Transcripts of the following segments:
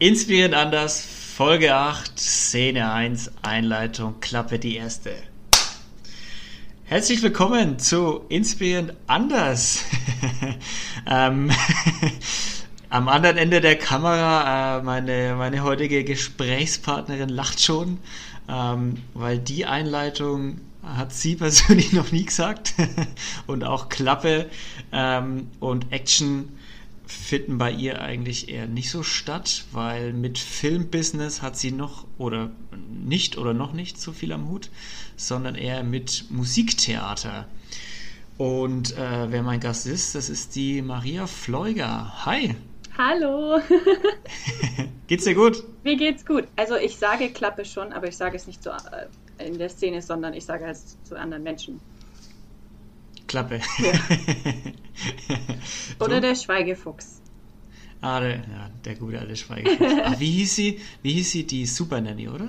Inspirierend anders, Folge 8, Szene 1, Einleitung, Klappe die erste. Herzlich willkommen zu Inspirierend anders. ähm, am anderen Ende der Kamera, äh, meine, meine heutige Gesprächspartnerin lacht schon, ähm, weil die Einleitung hat sie persönlich noch nie gesagt. und auch Klappe ähm, und Action finden bei ihr eigentlich eher nicht so statt, weil mit Filmbusiness hat sie noch oder nicht oder noch nicht so viel am Hut, sondern eher mit Musiktheater. Und äh, wer mein Gast ist, das ist die Maria Fleuger. Hi. Hallo. geht's dir gut? Mir geht's gut. Also ich sage Klappe schon, aber ich sage es nicht so äh, in der Szene, sondern ich sage es zu anderen Menschen. Klappe. Ja. Oder so? der Schweigefuchs. Ah, der, ja, der gute alte Schweigefuchs. ah, wie hieß sie? Wie hieß sie? Die Super Nanny, oder?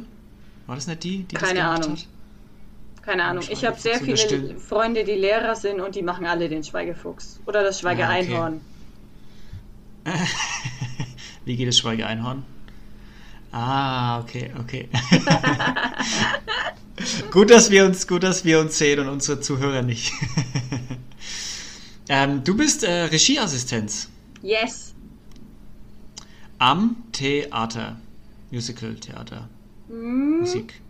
War das nicht die, die Keine das Ahnung. Hat? Keine Ahnung. Ich habe sehr viele Freunde, die Lehrer sind und die machen alle den Schweigefuchs. Oder das Schweigeeinhorn. Ah, okay. wie geht das Schweigeeinhorn? Ah, okay, okay. gut, dass wir uns, gut, dass wir uns sehen und unsere Zuhörer nicht. ähm, du bist äh, Regieassistenz. Yes. Am Theater, Musical Theater, mm. Musik.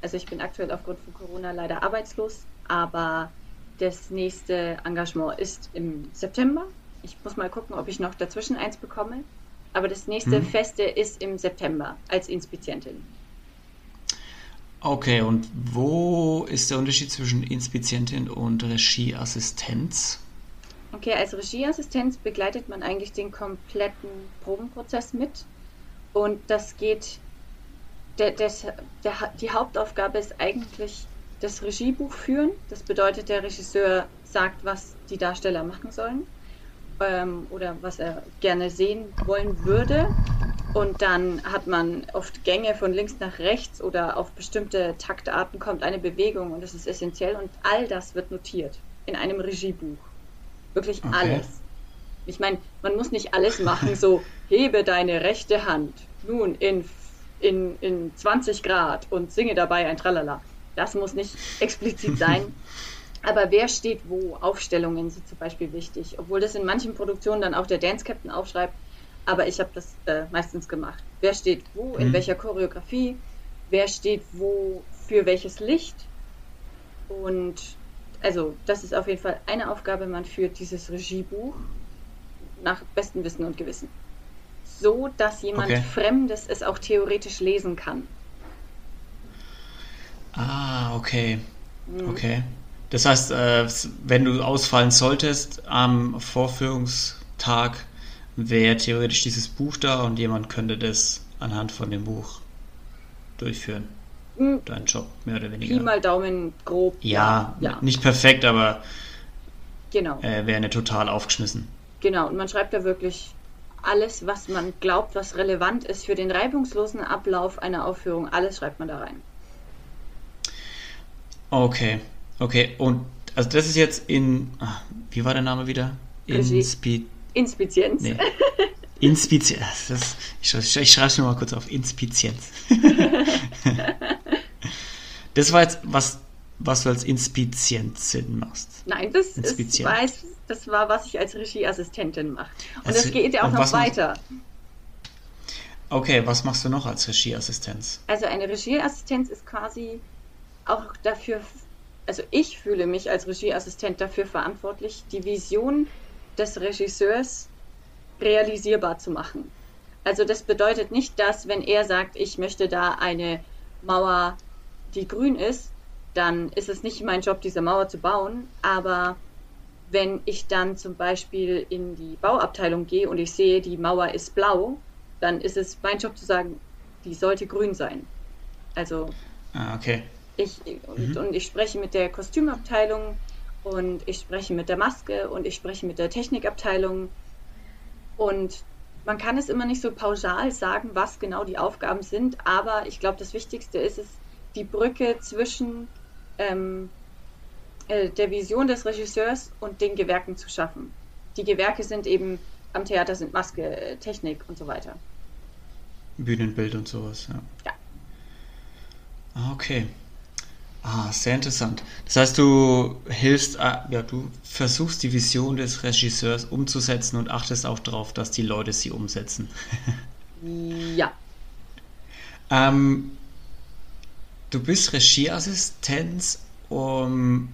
Also ich bin aktuell aufgrund von Corona leider arbeitslos, aber das nächste Engagement ist im September. Ich muss mal gucken, ob ich noch dazwischen eins bekomme. Aber das nächste hm. Feste ist im September als Inspizientin. Okay, und wo ist der Unterschied zwischen Inspizientin und Regieassistenz? Okay, als Regieassistenz begleitet man eigentlich den kompletten Probenprozess mit. Und das geht, der, das, der, die Hauptaufgabe ist eigentlich das Regiebuch führen. Das bedeutet, der Regisseur sagt, was die Darsteller machen sollen ähm, oder was er gerne sehen wollen würde. Und dann hat man oft Gänge von links nach rechts oder auf bestimmte Taktarten kommt eine Bewegung und das ist essentiell und all das wird notiert in einem Regiebuch. Wirklich okay. alles. Ich meine, man muss nicht alles machen, so hebe deine rechte Hand nun in, in, in 20 Grad und singe dabei ein Tralala. Das muss nicht explizit sein. Aber wer steht wo? Aufstellungen sind zum Beispiel wichtig, obwohl das in manchen Produktionen dann auch der Dance Captain aufschreibt. Aber ich habe das äh, meistens gemacht. Wer steht wo, in mhm. welcher Choreografie, wer steht wo für welches Licht. Und also das ist auf jeden Fall eine Aufgabe. Man führt dieses Regiebuch nach bestem Wissen und Gewissen. So, dass jemand okay. Fremdes es auch theoretisch lesen kann. Ah, okay. Mhm. Okay. Das heißt, äh, wenn du ausfallen solltest am Vorführungstag, wäre theoretisch dieses Buch da und jemand könnte das anhand von dem Buch durchführen. Mhm. Dein Job, mehr oder weniger. Pi mal Daumen grob. Ja, ja. nicht perfekt, aber genau. äh, wäre eine total aufgeschmissen. Genau, und man schreibt da wirklich alles, was man glaubt, was relevant ist für den reibungslosen Ablauf einer Aufführung, alles schreibt man da rein. Okay. Okay, und also das ist jetzt in, ach, wie war der Name wieder? Inspi Inspizienz. Nee. Inspizienz. Das, ich, ich, ich schreibe es mir mal kurz auf. Inspizienz. das war jetzt, was, was du als Inspizienzin machst. Nein, das, ist, weiß, das war, was ich als Regieassistentin mache. Und also, das geht ja auch noch weiter. Okay, was machst du noch als Regieassistenz? Also eine Regieassistenz ist quasi auch dafür also ich fühle mich als Regieassistent dafür verantwortlich, die Vision des Regisseurs realisierbar zu machen. Also das bedeutet nicht, dass wenn er sagt, ich möchte da eine Mauer, die grün ist, dann ist es nicht mein Job, diese Mauer zu bauen. Aber wenn ich dann zum Beispiel in die Bauabteilung gehe und ich sehe, die Mauer ist blau, dann ist es mein Job zu sagen, die sollte grün sein. Also. Ah, okay. Ich, und, mhm. und ich spreche mit der Kostümabteilung und ich spreche mit der Maske und ich spreche mit der Technikabteilung. Und man kann es immer nicht so pauschal sagen, was genau die Aufgaben sind, aber ich glaube, das Wichtigste ist es, die Brücke zwischen ähm, äh, der Vision des Regisseurs und den Gewerken zu schaffen. Die Gewerke sind eben am Theater sind Maske, Technik und so weiter. Bühnenbild und sowas, ja. Ja. Ah, okay. Ah, sehr interessant. Das heißt, du hilfst, äh, ja, du versuchst die Vision des Regisseurs umzusetzen und achtest auch darauf, dass die Leute sie umsetzen. Ja. ähm, du bist Regieassistenz, um,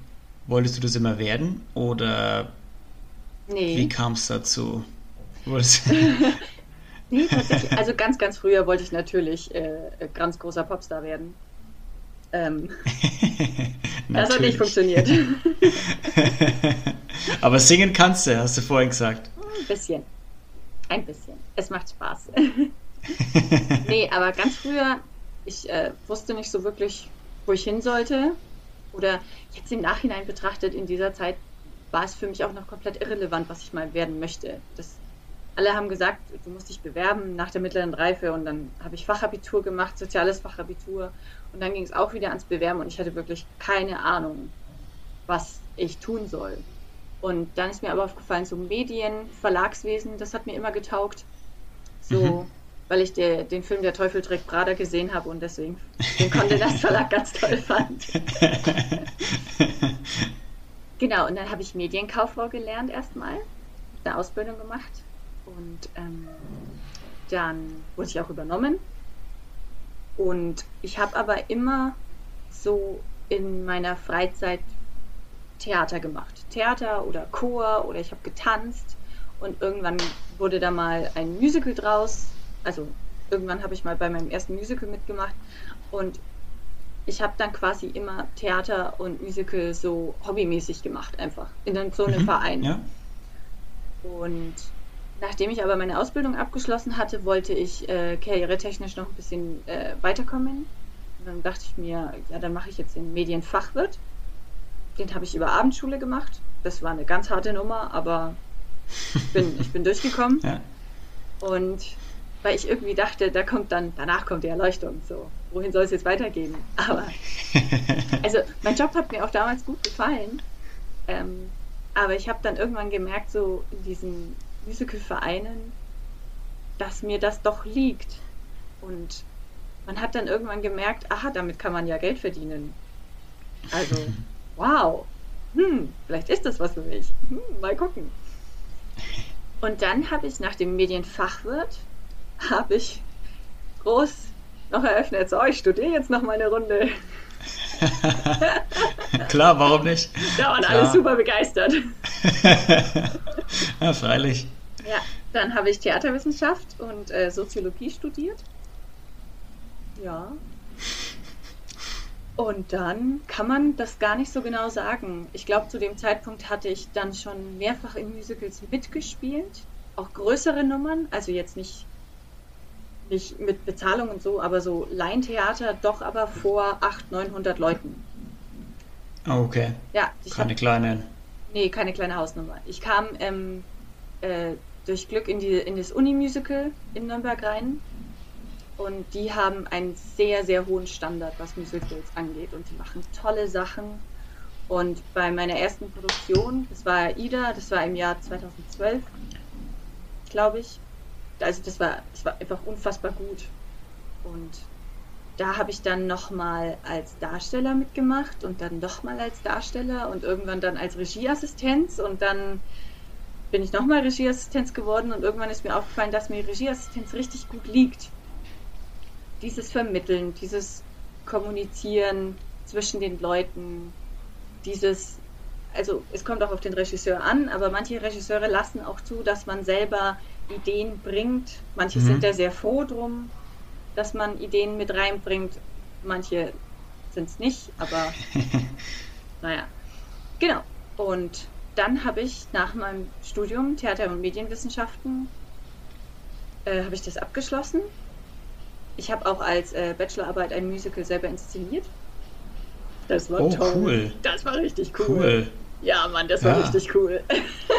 wolltest du das immer werden oder Nee. wie kam es dazu? Nee, tatsächlich. Also ganz, ganz früher wollte ich natürlich äh, ganz großer Popstar werden. Ähm, das hat nicht funktioniert. Aber singen kannst du, hast du vorhin gesagt. Ein bisschen. Ein bisschen. Es macht Spaß. nee, aber ganz früher, ich äh, wusste nicht so wirklich, wo ich hin sollte. Oder jetzt im Nachhinein betrachtet, in dieser Zeit war es für mich auch noch komplett irrelevant, was ich mal werden möchte. Das, alle haben gesagt, du musst dich bewerben nach der mittleren Reife und dann habe ich Fachabitur gemacht, soziales Fachabitur und dann ging es auch wieder ans Bewerben und ich hatte wirklich keine Ahnung, was ich tun soll. Und dann ist mir aber aufgefallen, so Medien, Verlagswesen, das hat mir immer getaugt. So, Mhm. weil ich der, den Film Der Teufel trägt Prada gesehen habe und deswegen den Condé Nast Verlag ganz toll fand. Genau, und dann habe ich Medienkauffrau gelernt erstmal, eine Ausbildung gemacht und ähm, dann wurde ich auch übernommen. Und ich habe aber immer so in meiner Freizeit Theater gemacht. Theater oder Chor oder ich habe getanzt und irgendwann wurde da mal ein Musical draus. Also irgendwann habe ich mal bei meinem ersten Musical mitgemacht und ich habe dann quasi immer Theater und Musical so hobbymäßig gemacht, einfach in so einem Mhm, Verein. Ja? Und nachdem ich aber meine Ausbildung abgeschlossen hatte, wollte ich äh, karrieretechnisch noch ein bisschen äh, weiterkommen. Und dann dachte ich mir, ja, dann mache ich jetzt den Medienfachwirt. Den habe ich über Abendschule gemacht. Das war eine ganz harte Nummer, aber ich bin, ich bin durchgekommen. ja. Und weil ich irgendwie dachte, da kommt dann, danach kommt die Erleuchtung. So, wohin soll es jetzt weitergehen? Aber also mein Job hat mir auch damals gut gefallen. Ähm, aber ich habe dann irgendwann gemerkt, so in diesen Musical-Vereinen, dass mir das doch liegt. Und man hat dann irgendwann gemerkt, aha, damit kann man ja Geld verdienen. Also, wow. Hm, vielleicht ist das was für mich. Hm, mal gucken. Und dann habe ich nach dem Medienfachwirt, habe ich groß noch eröffnet, so, ich studiere jetzt noch mal eine Runde. Klar, warum nicht? Da waren Klar. alle super begeistert. ja, freilich. Ja, dann habe ich Theaterwissenschaft und äh, Soziologie studiert. Ja. Und dann kann man das gar nicht so genau sagen. Ich glaube, zu dem Zeitpunkt hatte ich dann schon mehrfach in Musicals mitgespielt. Auch größere Nummern, also jetzt nicht, nicht mit Bezahlung und so, aber so Laientheater, doch aber vor 800, 900 Leuten. Oh, okay. Ja, Keine habe kleinen. Nee, keine kleine Hausnummer. Ich kam ähm, äh, durch Glück in, die, in das Uni-Musical in Nürnberg rein. Und die haben einen sehr, sehr hohen Standard, was Musicals angeht. Und die machen tolle Sachen. Und bei meiner ersten Produktion, das war Aida, das war im Jahr 2012, glaube ich. Also das war, das war einfach unfassbar gut. Und da habe ich dann nochmal als Darsteller mitgemacht und dann nochmal als Darsteller und irgendwann dann als Regieassistenz und dann bin ich nochmal Regieassistenz geworden und irgendwann ist mir aufgefallen, dass mir Regieassistenz richtig gut liegt. Dieses Vermitteln, dieses Kommunizieren zwischen den Leuten, dieses, also es kommt auch auf den Regisseur an, aber manche Regisseure lassen auch zu, dass man selber Ideen bringt. Manche Mhm. sind da sehr froh drum, dass man Ideen mit reinbringt. Manche sind es nicht, aber naja. Genau. Und dann habe ich nach meinem Studium Theater- und Medienwissenschaften äh, habe ich das abgeschlossen. Ich habe auch als äh, Bachelorarbeit ein Musical selber inszeniert. Das war Oh, toll. cool. Das war richtig cool. Cool. Ja, Mann, das war Ja. richtig cool.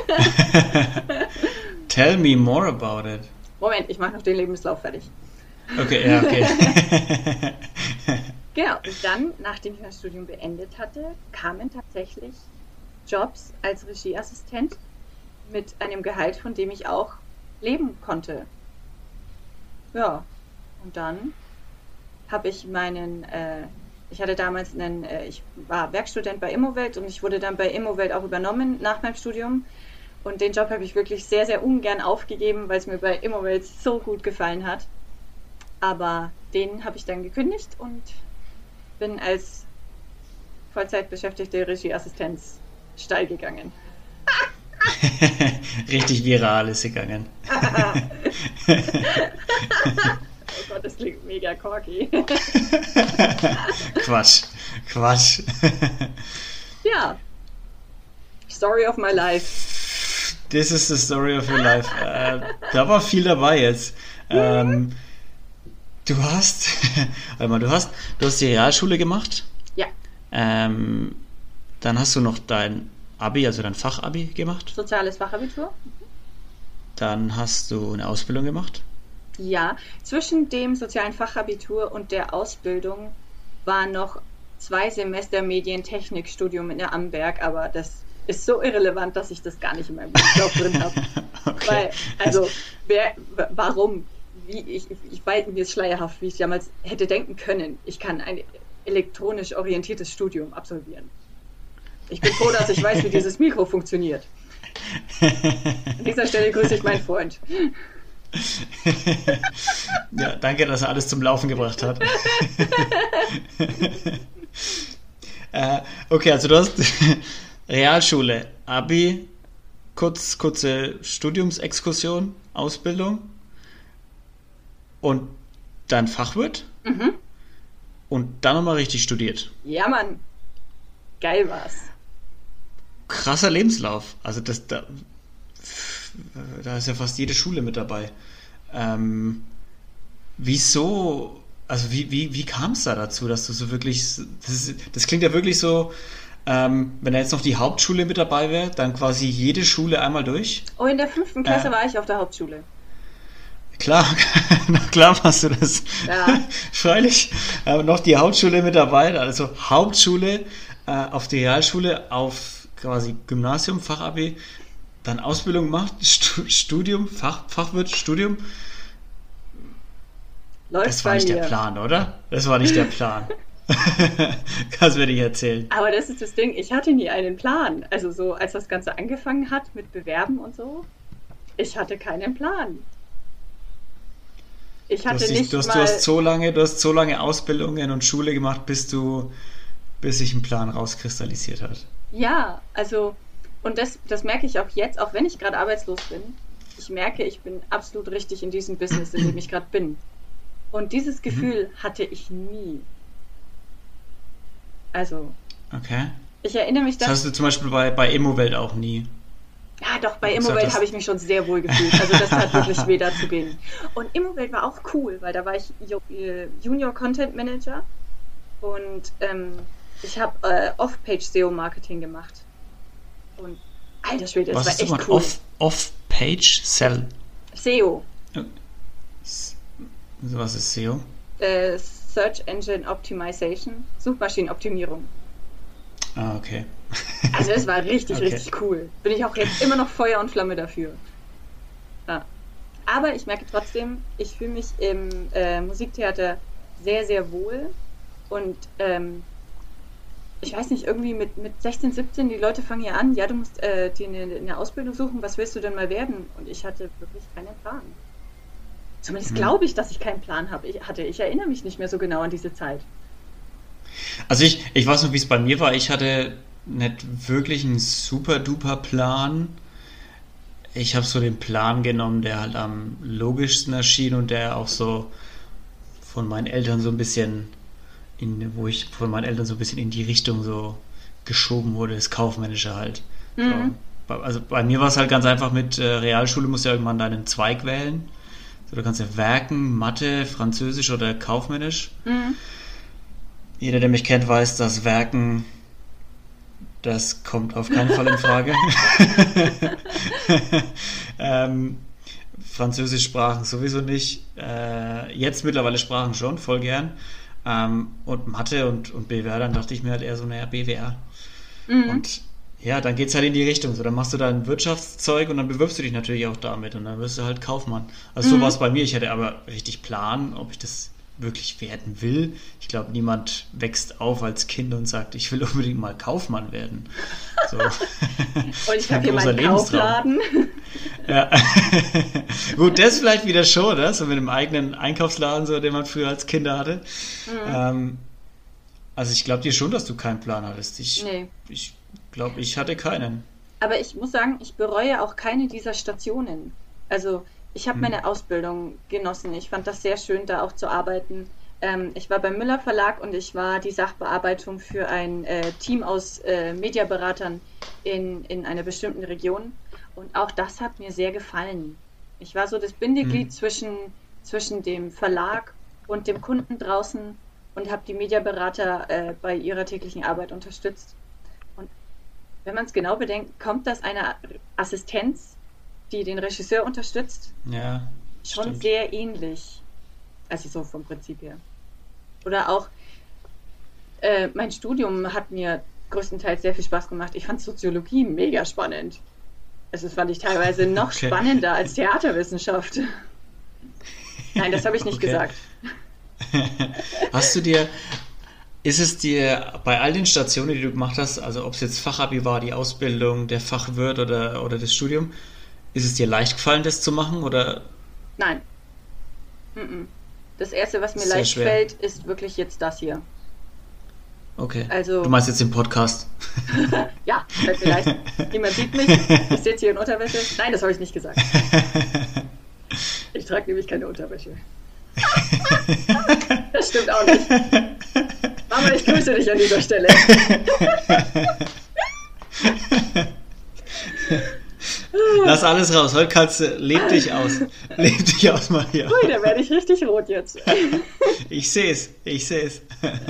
Tell me more about it. Moment, ich mache noch den Lebenslauf fertig. Okay, ja, okay. Genau, und dann, nachdem ich mein Studium beendet hatte, kamen tatsächlich Jobs als Regieassistent mit einem Gehalt, von dem ich auch leben konnte. Ja, Und dann habe ich meinen, äh, ich hatte damals einen, äh, ich war Werkstudent bei Immowelt und ich wurde dann bei Immowelt auch übernommen nach meinem Studium. Und den Job habe ich wirklich sehr, sehr ungern aufgegeben, weil es mir bei Immowelt so gut gefallen hat. Aber den habe ich dann gekündigt und bin als Vollzeitbeschäftigte Regieassistenz steil gegangen. Richtig viral ist gegangen. oh Gott, das klingt mega corky. Quatsch, Quatsch. ja. Story of my life. This is the story of your life. Äh, da war viel dabei jetzt. Ähm, du hast, warte mal, du hast, du hast die Realschule gemacht. Ja. Ähm, dann hast du noch dein Abi, also dein Fachabi gemacht. Soziales Fachabitur. Dann hast du eine Ausbildung gemacht. Ja, zwischen dem sozialen Fachabitur und der Ausbildung war noch zwei Semester Medientechnikstudium in der Amberg, aber das ist so irrelevant, dass ich das gar nicht in meinem Lebenslauf drin habe. Okay. Weil, also, wer, warum? Wie ich, ich weiß, mir ist schleierhaft, wie ich damals hätte denken können, ich kann ein elektronisch orientiertes Studium absolvieren. Ich bin froh, dass ich weiß, wie dieses Mikro funktioniert. An dieser Stelle grüße ich meinen Freund. ja, danke, dass er alles zum Laufen gebracht hat. äh, okay, also du hast Realschule, Abi, kurz, kurze Studiumsexkursion, Ausbildung und dann Fachwirt Mhm. und dann nochmal richtig studiert. Ja, Mann. Geil war's. Krasser Lebenslauf. Also das da, da ist ja fast jede Schule mit dabei. Ähm, wieso, also wie, wie, wie kam es da dazu, dass du so wirklich, das, das klingt ja wirklich so, ähm, wenn da jetzt noch die Hauptschule mit dabei wäre, dann quasi jede Schule einmal durch. Oh, in der fünften Klasse Äh. war ich auf der Hauptschule. Klar, na klar machst du das. Ja. Freilich. Aber noch die Hauptschule mit dabei, also Hauptschule äh, auf die Realschule, auf quasi Gymnasium, Fachabi, dann Ausbildung gemacht, Stu Studium, Fach, Fachwirt, Studium. Läuft Das war nicht mir. der Plan, oder? Das war nicht der Plan. Kannst mir nicht erzählen. Aber das ist das Ding, ich hatte nie einen Plan. Also so, als das Ganze angefangen hat mit Bewerben und so, ich hatte keinen Plan. Ich Du hatte hast, dich, nicht du, hast, mal... du hast so lange, du hast so lange Ausbildungen und Schule gemacht, bis du, bis sich ein Plan rauskristallisiert hat. Ja, also, und das, das merke ich auch jetzt, auch wenn ich gerade arbeitslos bin. Ich merke, ich bin absolut richtig in diesem Business, in dem ich gerade bin. Und dieses Gefühl hatte ich nie. Also, Okay. ich erinnere mich Das dass hast du zum Beispiel bei, bei Immowelt auch nie. Ja, doch, bei Immowelt das- habe ich mich schon sehr wohl gefühlt. Also das hat wirklich weh da zu gehen. Und Immowelt war auch cool, weil da war ich äh, Junior Content Manager und ähm, ich habe äh, Off-Page SEO-Marketing gemacht. Und alter Schwede, das Was war ist echt cool. Off, Off-Page Sell? SEO, Was ist SEO? äh, Search Engine Optimization, Suchmaschinenoptimierung. Ah, okay. Also das war richtig, Okay. richtig cool. Bin ich auch jetzt immer noch Feuer und Flamme dafür. Ja. Aber ich merke trotzdem, ich fühle mich im äh, Musiktheater sehr, sehr wohl. Und ähm, ich weiß nicht, irgendwie mit, mit 16, 17, die Leute fangen ja an, ja, du musst äh, dir eine, eine Ausbildung suchen, was willst du denn mal werden? Und ich hatte wirklich keinen Plan. Zumindest Hm. glaube ich, dass ich keinen Plan habe. Ich hatte, ich erinnere mich nicht mehr so genau an diese Zeit. Also ich, ich weiß noch, wie es bei mir war. Ich hatte nicht wirklich einen super duper Plan. Ich habe so den Plan genommen, der halt am logischsten erschien und der auch so von meinen Eltern so ein bisschen in, wo ich von meinen Eltern so ein bisschen in die Richtung so geschoben wurde, das Kaufmännische halt. Mhm. So, also bei mir war es halt ganz einfach mit äh, Realschule musst du ja irgendwann deinen Zweig wählen. Du kannst ja Werken, Mathe, Französisch oder Kaufmännisch. Mhm. Jeder, der mich kennt, weiß, dass Werken, das kommt auf keinen Fall in Frage. ähm, Französischsprachen sowieso nicht. Äh, jetzt mittlerweile Sprachen schon, voll gern. Ähm, und Mathe und, und BWR, dann dachte ich mir halt eher so, naja, BWR. Mhm. Und Ja, dann geht es halt in die Richtung. So, dann machst du da ein Wirtschaftszeug und dann bewirbst du dich natürlich auch damit und dann wirst du halt Kaufmann. Also mhm. so war es bei mir. Ich hätte aber richtig Plan, ob ich das wirklich werden will. Ich glaube, niemand wächst auf als Kind und sagt, ich will unbedingt mal Kaufmann werden. So. und ich habe hier meinen Kaufladen. ja. Gut, das vielleicht wieder schon, oder? so mit dem eigenen Einkaufsladen, so, den man früher als Kinder hatte. Mhm. Ähm, also ich glaube dir schon, dass du keinen Plan hattest. Ich, nee. ich glaube, ich hatte keinen. Aber ich muss sagen, ich bereue auch keine dieser Stationen. Also ich habe hm. meine Ausbildung genossen. Ich fand das sehr schön, da auch zu arbeiten. Ähm, ich war beim Müller Verlag und ich war die Sachbearbeitung für ein äh, Team aus äh, Mediaberatern in, in einer bestimmten Region. Und auch das hat mir sehr gefallen. Ich war so das Bindeglied hm. zwischen, zwischen dem Verlag und dem Kunden draußen und habe die Mediaberater äh, bei ihrer täglichen Arbeit unterstützt. Wenn man es genau bedenkt, kommt das einer Assistenz, die den Regisseur unterstützt, ja, schon stimmt. sehr ähnlich. Also so vom Prinzip her. Oder auch äh, mein Studium hat mir größtenteils sehr viel Spaß gemacht. Ich fand Soziologie mega spannend. Also das fand ich teilweise noch okay. spannender als Theaterwissenschaft. Nein, das habe ich nicht okay. gesagt. hast du dir, ist es dir bei all den Stationen, die du gemacht hast, also ob es jetzt Fachabi war, die Ausbildung, der Fachwirt oder, oder das Studium, ist es dir leicht gefallen, das zu machen oder? Nein. Das erste, was mir Sehr leicht schwer. fällt, ist wirklich jetzt das hier. Okay. Also, du meinst jetzt den Podcast? ja, fällt mir leicht. Niemand sieht mich. Ich sitze hier in Unterwäsche. Nein, das habe ich nicht gesagt. Ich trage nämlich keine Unterwäsche. Das stimmt auch nicht. Mama, ich grüße dich an dieser Stelle. Lass alles raus. Heute kannst du, leb dich aus. Leb dich aus, Maria. Ui, da werde ich richtig rot jetzt. Ich sehe es, ich sehe es.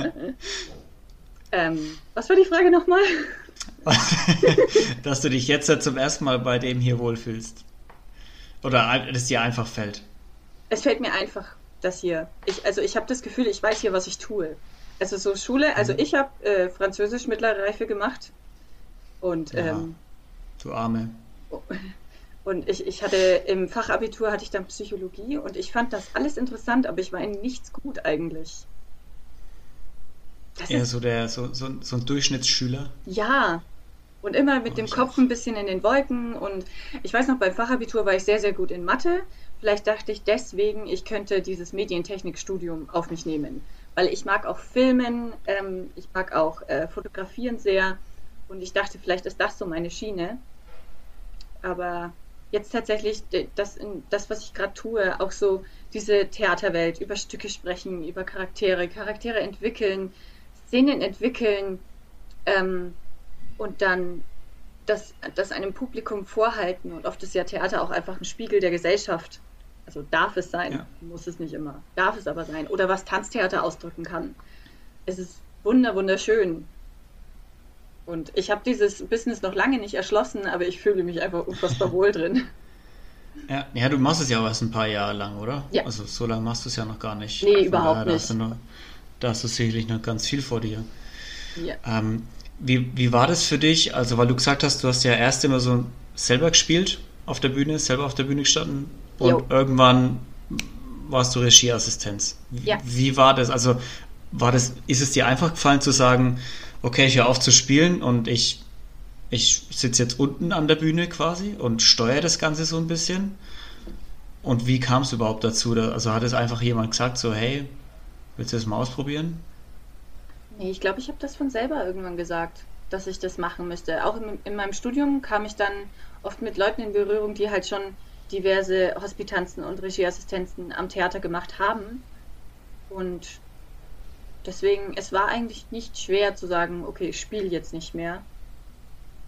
Ähm, was war die Frage nochmal? Dass du dich jetzt zum ersten Mal bei dem hier wohlfühlst. Oder es dir einfach fällt. Es fällt mir einfach das hier. Ich, also ich habe das Gefühl, ich weiß hier, was ich tue. Also so Schule, also mhm. ich habe äh, Französisch mittlere Reife gemacht. Und ja, ähm, du Arme. Und ich, ich hatte im Fachabitur hatte ich dann Psychologie und ich fand das alles interessant, aber ich war in nichts gut eigentlich. Das Eher so der so, so, so ein Durchschnittsschüler. Ja. Und immer mit oh, dem Kopf ein bisschen in den Wolken. Und ich weiß noch, beim Fachabitur war ich sehr, sehr gut in Mathe. Vielleicht dachte ich deswegen, ich könnte dieses Medientechnikstudium auf mich nehmen. Weil ich mag auch Filmen, ähm, ich mag auch äh, Fotografieren sehr. Und ich dachte, vielleicht ist das so meine Schiene. Aber jetzt tatsächlich das, das was ich gerade tue, auch so diese Theaterwelt, über Stücke sprechen, über Charaktere, Charaktere entwickeln, Szenen entwickeln ähm, und dann das, das einem Publikum vorhalten. Und oft ist ja Theater auch einfach ein Spiegel der Gesellschaft. Also darf es sein, ja. muss es nicht immer. Darf es aber sein. Oder was Tanztheater ausdrücken kann. Es ist wunder, wunderschön. Und ich habe dieses Business noch lange nicht erschlossen, aber ich fühle mich einfach unfassbar wohl drin. Ja, ja, du machst es ja auch erst ein paar Jahre lang, oder? Ja. Also so lange machst du es ja noch gar nicht. Nee, Von überhaupt daher, nicht. Da hast, noch, da hast, du sicherlich noch ganz viel vor dir. Ja. Ähm, wie, wie war das für dich? Also, weil du gesagt hast, du hast ja erst immer so selber gespielt auf der Bühne, selber auf der Bühne gestanden und jo. irgendwann warst du Regieassistenz. Ja. Wie war das? Also, war das, ist es dir einfach gefallen zu sagen, okay, ich höre auf zu spielen und ich, ich sitze jetzt unten an der Bühne quasi und steuere das Ganze so ein bisschen. Und wie kam es überhaupt dazu? Also hat es einfach jemand gesagt, so, hey, willst du das mal ausprobieren? Nee, ich glaube, ich habe das von selber irgendwann gesagt, dass ich das machen müsste. Auch in, in, meinem Studium kam ich dann oft mit Leuten in Berührung, die halt schon diverse Hospitanzen und Regieassistenzen am Theater gemacht haben. Und Deswegen, es war eigentlich nicht schwer zu sagen, okay, ich spiele jetzt nicht mehr.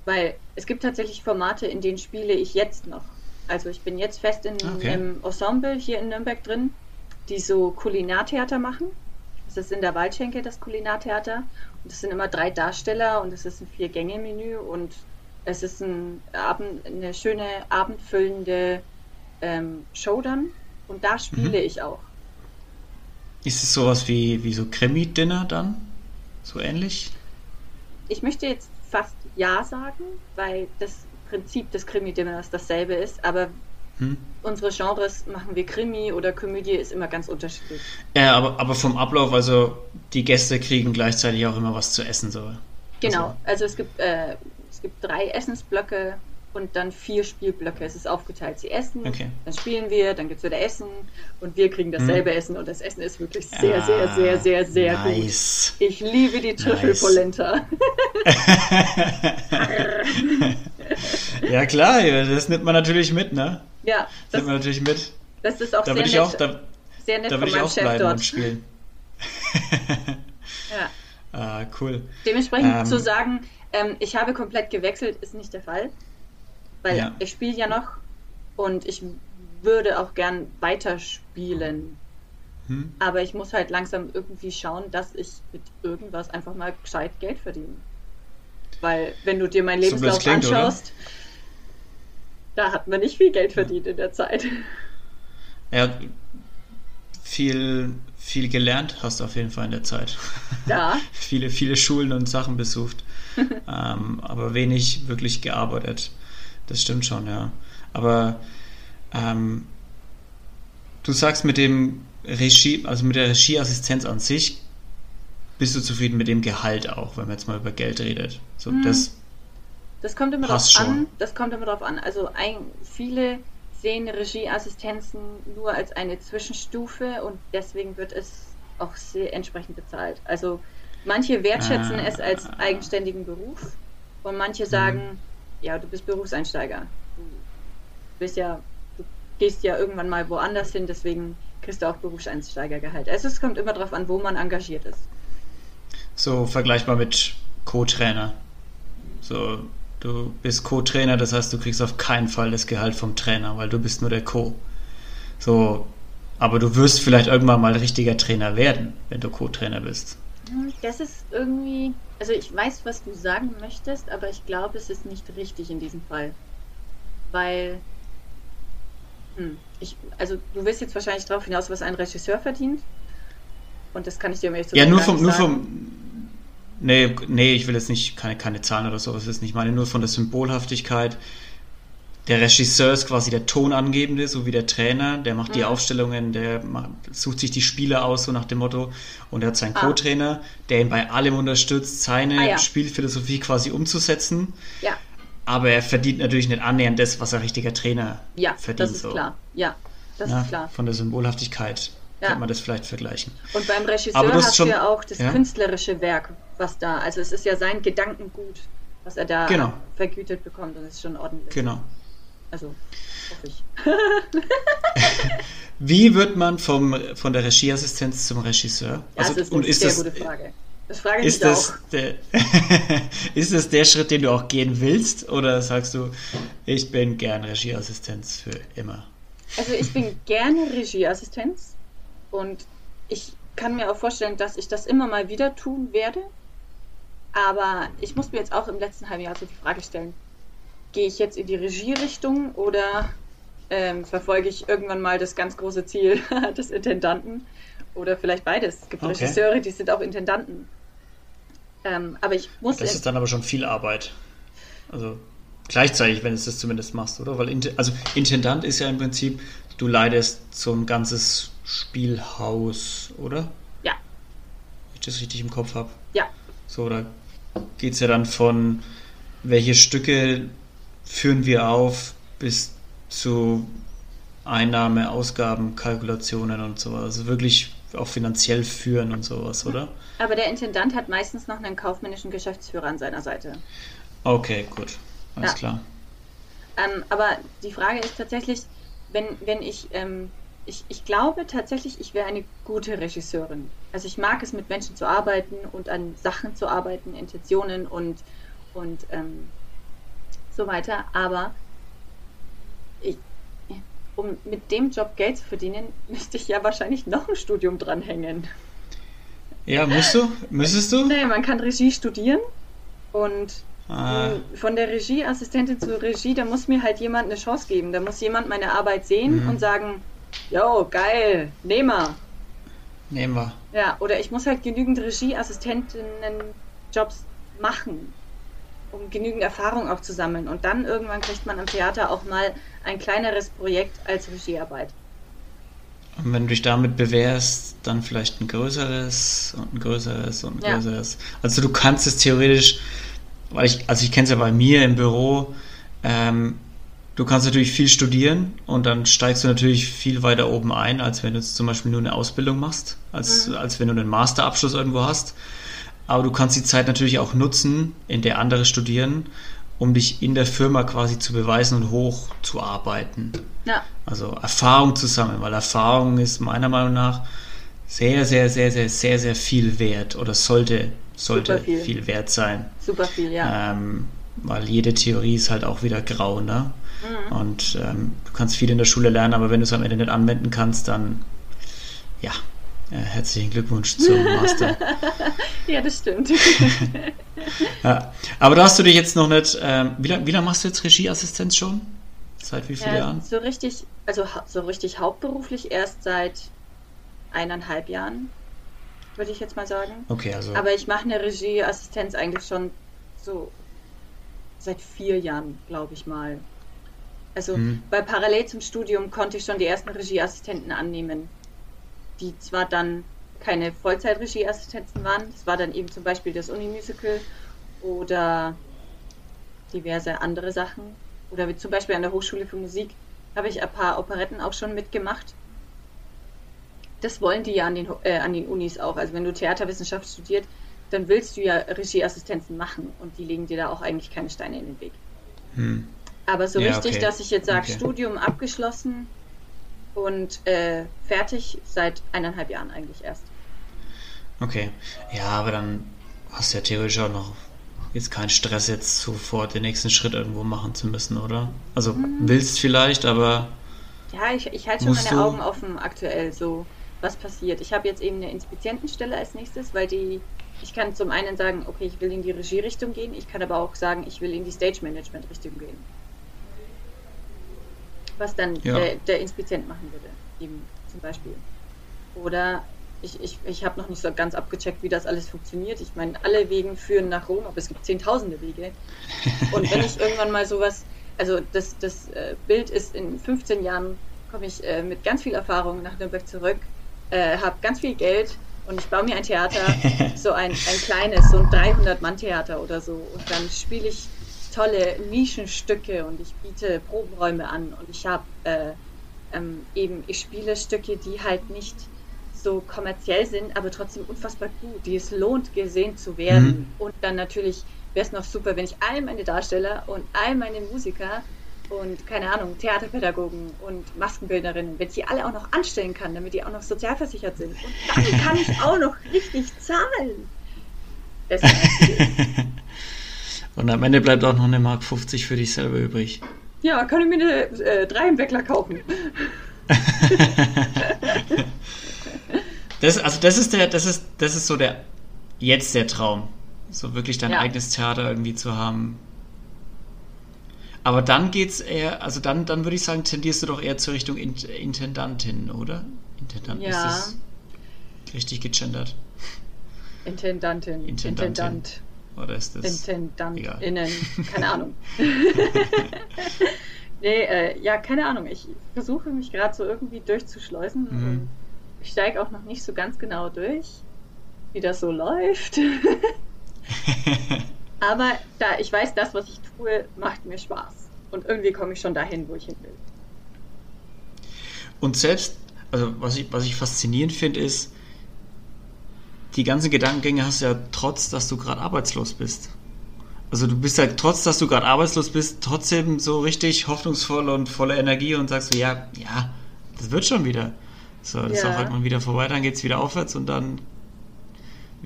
Weil es gibt tatsächlich Formate, in denen spiele ich jetzt noch. Also ich bin jetzt fest in okay. einem Ensemble hier in Nürnberg drin, die so Kulinartheater machen. Das ist in der Waldschenke, das Kulinartheater. Und es sind immer drei Darsteller und es ist ein Vier-Gänge-Menü und es ist ein Abend, eine schöne abendfüllende ähm, Show dann. Und da spiele mhm. ich auch. Ist es sowas wie, wie so Krimi-Dinner dann? So ähnlich? Ich möchte jetzt fast Ja sagen, weil das Prinzip des Krimi-Dinners dasselbe ist, aber hm. unsere Genres machen wir Krimi oder Komödie ist immer ganz unterschiedlich. Ja, aber, aber vom Ablauf, also die Gäste kriegen gleichzeitig auch immer was zu essen, so. Genau, also, also es gibt äh, es gibt drei Essensblöcke und dann vier Spielblöcke. Es ist aufgeteilt. Sie essen, okay. dann spielen wir, dann gibt es wieder Essen und wir kriegen dasselbe hm. Essen und das Essen ist wirklich sehr, ah, sehr, sehr, sehr, sehr nice. gut. Ich liebe die Trüffelpolenta. Nice. ja klar, das nimmt man natürlich mit, ne? Ja. Das, nimmt man natürlich mit. Das ist auch da sehr nett. Auch, da, sehr nett da von meinem Chef dort. spielen. ja. Ah, cool. Dementsprechend ähm, zu sagen, ähm, ich habe komplett gewechselt, ist nicht der Fall. Weil ja. ich spiele ja noch und ich würde auch gern weiterspielen. Hm. Aber ich muss halt langsam irgendwie schauen, dass ich mit irgendwas einfach mal gescheit Geld verdiene. Weil, wenn du dir meinen Lebenslauf so klingt, anschaust, oder? da hat man nicht viel Geld verdient ja. in der Zeit. Ja, viel, viel gelernt hast du auf jeden Fall in der Zeit. Ja. viele, viele Schulen und Sachen besucht, ähm, aber wenig wirklich gearbeitet. Das stimmt schon, ja. Aber ähm, du sagst mit dem Regie, also mit der Regieassistenz an sich, bist du zufrieden mit dem Gehalt auch, wenn man jetzt mal über Geld redet. So, hm. das, das kommt immer drauf schon. an. Das kommt immer drauf an. Also ein, viele sehen Regieassistenzen nur als eine Zwischenstufe und deswegen wird es auch sehr entsprechend bezahlt. Also manche wertschätzen ah, es als eigenständigen Beruf und manche sagen, hm. Ja, du bist Berufseinsteiger. Du bist ja, du gehst ja irgendwann mal woanders hin, deswegen kriegst du auch Berufseinsteigergehalt. Also es kommt immer darauf an, wo man engagiert ist. So vergleichbar mit Co-Trainer. So, du bist Co-Trainer, das heißt, du kriegst auf keinen Fall das Gehalt vom Trainer, weil du bist nur der Co. So, aber du wirst vielleicht irgendwann mal richtiger Trainer werden, wenn du Co-Trainer bist. Das ist irgendwie, also ich weiß, was du sagen möchtest, aber ich glaube, es ist nicht richtig in diesem Fall. Weil, hm, ich, also du willst jetzt wahrscheinlich darauf hinaus, was ein Regisseur verdient. Und das kann ich dir mir jetzt Ja, nur vom, nur vom, Nee, nee, ich will jetzt nicht keine, keine Zahlen oder sowas wissen. Ich meine nur von der Symbolhaftigkeit. Der Regisseur ist quasi der Tonangebende, so wie der Trainer. Der macht mhm. die Aufstellungen, der macht, sucht sich die Spieler aus, so nach dem Motto. Und er hat seinen ah. Co-Trainer, der ihn bei allem unterstützt, seine ah, ja. Spielphilosophie quasi umzusetzen. Ja. Aber er verdient natürlich nicht annähernd das, was ein richtiger Trainer ja, verdient. Ja, das ist so. klar. Ja, das Na, ist klar. Von der Symbolhaftigkeit ja. kann man das vielleicht vergleichen. Und beim Regisseur hast schon, du ja auch das ja? künstlerische Werk, was da, also es ist ja sein Gedankengut, was er da genau. vergütet bekommt und das ist schon ordentlich. Genau. Also, hoffe ich. Wie wird man vom, von der Regieassistenz zum Regisseur? Ja, also, das ist eine ist sehr das, gute Frage. Das frage ich ist mich das auch. Der, ist das der Schritt, den du auch gehen willst? Oder sagst du, ich bin gern Regieassistenz für immer? Also ich bin gerne Regieassistenz und ich kann mir auch vorstellen, dass ich das immer mal wieder tun werde. Aber ich muss mir jetzt auch im letzten halben Jahr so die Frage stellen, gehe ich jetzt in die Regierichtung oder ähm, verfolge ich irgendwann mal das ganz große Ziel des Intendanten? Oder vielleicht beides. Es gibt okay. Regisseure, die sind auch Intendanten. Ähm, aber ich muss. Das ist dann aber schon viel Arbeit. Also gleichzeitig, wenn du das zumindest machst, oder? Weil also Intendant ist ja im Prinzip, du leidest so ein ganzes Spielhaus, oder? Ja. Wenn ich das richtig im Kopf habe. Ja. So, da geht es ja dann von, welche Stücke führen wir auf, bis zu Einnahme, Ausgaben, Kalkulationen und sowas. Also wirklich auch finanziell führen und sowas, oder? Aber der Intendant hat meistens noch einen kaufmännischen Geschäftsführer an seiner Seite. Okay, gut. Alles ja. klar. Ähm, aber die Frage ist tatsächlich, wenn, wenn ich ähm, ich, ich glaube tatsächlich, ich wäre eine gute Regisseurin. Also ich mag es, mit Menschen zu arbeiten und an Sachen zu arbeiten, Intentionen und, und ähm, so weiter. Aber ich, um mit dem Job Geld zu verdienen, müsste ich ja wahrscheinlich noch ein Studium dranhängen. Ja, musst du? Müsstest du? Nee, man kann Regie studieren und ah. von der Regieassistentin zur Regie, da muss mir halt jemand eine Chance geben. Da muss jemand meine Arbeit sehen mhm. und sagen, Jo, geil. Nehmen wir. Nehmen wir. Ja, oder ich muss halt genügend Regieassistentinnen-Jobs machen. Um genügend Erfahrung auch zu sammeln. Und dann irgendwann kriegt man am Theater auch mal ein kleineres Projekt als Regiearbeit. Und wenn du dich damit bewährst, dann vielleicht ein größeres und ein größeres und ein ja. größeres. Also du kannst es theoretisch, weil ich, also ich kenne es ja bei mir im Büro, ähm, du kannst natürlich viel studieren und dann steigst du natürlich viel weiter oben ein, als wenn du jetzt zum Beispiel nur eine Ausbildung machst, als, mhm. als wenn du einen Masterabschluss irgendwo hast. Aber du kannst die Zeit natürlich auch nutzen, in der andere studieren, um dich in der Firma quasi zu beweisen und hochzuarbeiten. Ja. Also Erfahrung zu sammeln, weil Erfahrung ist meiner Meinung nach sehr, sehr, sehr, sehr, sehr, sehr viel wert oder sollte, sollte viel. viel. wert sein. Super viel, ja. Ähm, weil jede Theorie ist halt auch wieder grau, ne? Mhm. Und ähm, du kannst viel in der Schule lernen, aber wenn du es am Ende nicht anwenden kannst, dann ja, ja, herzlichen Glückwunsch zum Master. ja, das stimmt. ja, aber da hast du dich jetzt noch nicht. Ähm, wie lange lang machst du jetzt Regieassistenz schon? Seit wie vielen ja, Jahren? So richtig, also so richtig hauptberuflich erst seit eineinhalb Jahren, würde ich jetzt mal sagen. Okay, also. Aber ich mache eine Regieassistenz eigentlich schon so seit vier Jahren, glaube ich mal. Also hm. bei parallel zum Studium konnte ich schon die ersten Regieassistenten annehmen die zwar dann keine Vollzeit-Regieassistenzen waren, das war dann eben zum Beispiel das Uni-Musical oder diverse andere Sachen. Oder wie zum Beispiel an der Hochschule für Musik habe ich ein paar Operetten auch schon mitgemacht. Das wollen die ja an den, äh, an den Unis auch. Also wenn du Theaterwissenschaft studiert, dann willst du ja Regieassistenzen machen und die legen dir da auch eigentlich keine Steine in den Weg. Hm. Aber so ja, richtig, okay. dass ich jetzt sage, okay. Studium abgeschlossen, und äh, fertig seit eineinhalb Jahren eigentlich erst. Okay. Ja, aber dann hast du ja theoretisch auch noch jetzt keinen Stress, jetzt sofort den nächsten Schritt irgendwo machen zu müssen, oder? Also mhm. willst vielleicht, aber. Ja, ich, ich halte schon meine du... Augen offen aktuell, so was passiert. Ich habe jetzt eben eine Inspizientenstelle als nächstes, weil die. Ich kann zum einen sagen, okay, ich will in die Regierichtung gehen, ich kann aber auch sagen, ich will in die Stage-Management-Richtung gehen was dann ja. der, der Inspizient machen würde, eben zum Beispiel. Oder ich, ich, ich habe noch nicht so ganz abgecheckt, wie das alles funktioniert. Ich meine, alle Wegen führen nach Rom, aber es gibt zehntausende Wege. Und wenn ich irgendwann mal sowas, also das, das äh, Bild ist in 15 Jahren, komme ich äh, mit ganz viel Erfahrung nach Nürnberg zurück, äh, habe ganz viel Geld und ich baue mir ein Theater, so ein, ein kleines, so ein 300-Mann-Theater oder so. Und dann spiele ich tolle Nischenstücke und ich biete Probenräume an und ich habe äh, ähm, eben, ich spiele Stücke, die halt nicht so kommerziell sind, aber trotzdem unfassbar gut, die es lohnt, gesehen zu werden. Mhm. Und dann natürlich wäre es noch super, wenn ich all meine Darsteller und all meine Musiker und keine Ahnung, Theaterpädagogen und Maskenbildnerinnen, wenn ich die alle auch noch anstellen kann, damit die auch noch sozialversichert sind. Und dann kann ich auch noch richtig zahlen. Das ist Und am Ende bleibt auch noch eine Mark 50 für dich selber übrig. Ja, kann ich mir eine äh, drei im Weckler kaufen. das, also das ist der, das ist, das ist so der jetzt der Traum. So wirklich dein ja. eigenes Theater irgendwie zu haben. Aber dann geht's eher, also dann, dann würde ich sagen, tendierst du doch eher zur Richtung Intendantin, oder? Intendant ja. ist das richtig gegendert. Intendantin. Intendantin. Intendant. Oder ist das. IntendantInnen, keine Ahnung. nee, äh, ja, keine Ahnung. Ich versuche mich gerade so irgendwie durchzuschleusen. Mhm. Ich steige auch noch nicht so ganz genau durch, wie das so läuft. Aber da ich weiß, das, was ich tue, macht mir Spaß. Und irgendwie komme ich schon dahin, wo ich hin will. Und selbst, also was ich, was ich faszinierend finde, ist, die ganzen Gedankengänge hast du ja trotz, dass du gerade arbeitslos bist. Also du bist ja trotz, dass du gerade arbeitslos bist, trotzdem so richtig hoffnungsvoll und voller Energie und sagst so, ja, ja, das wird schon wieder. So, das ja. ist auch irgendwann wieder vorbei, dann geht es wieder aufwärts und dann.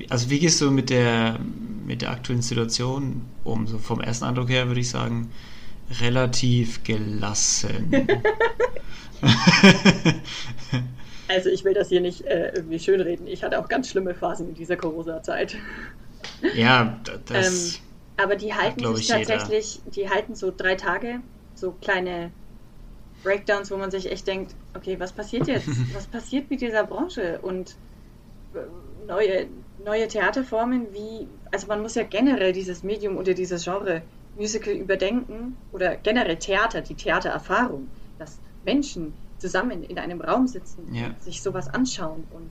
Also wie gehst du mit der mit der aktuellen Situation um? So vom ersten Eindruck her würde ich sagen, relativ gelassen. Also ich will das hier nicht äh, irgendwie schönreden. Ich hatte auch ganz schlimme Phasen in dieser Corona-Zeit. Ja, das. ähm, aber die halten sich tatsächlich, jeder. die halten so drei Tage, so kleine Breakdowns, wo man sich echt denkt, okay, was passiert jetzt? was passiert mit dieser Branche? Und neue, neue Theaterformen wie, also man muss ja generell dieses Medium oder dieses Genre Musical überdenken oder generell Theater, die Theatererfahrung, dass Menschen zusammen in einem Raum sitzen, ja. sich sowas anschauen und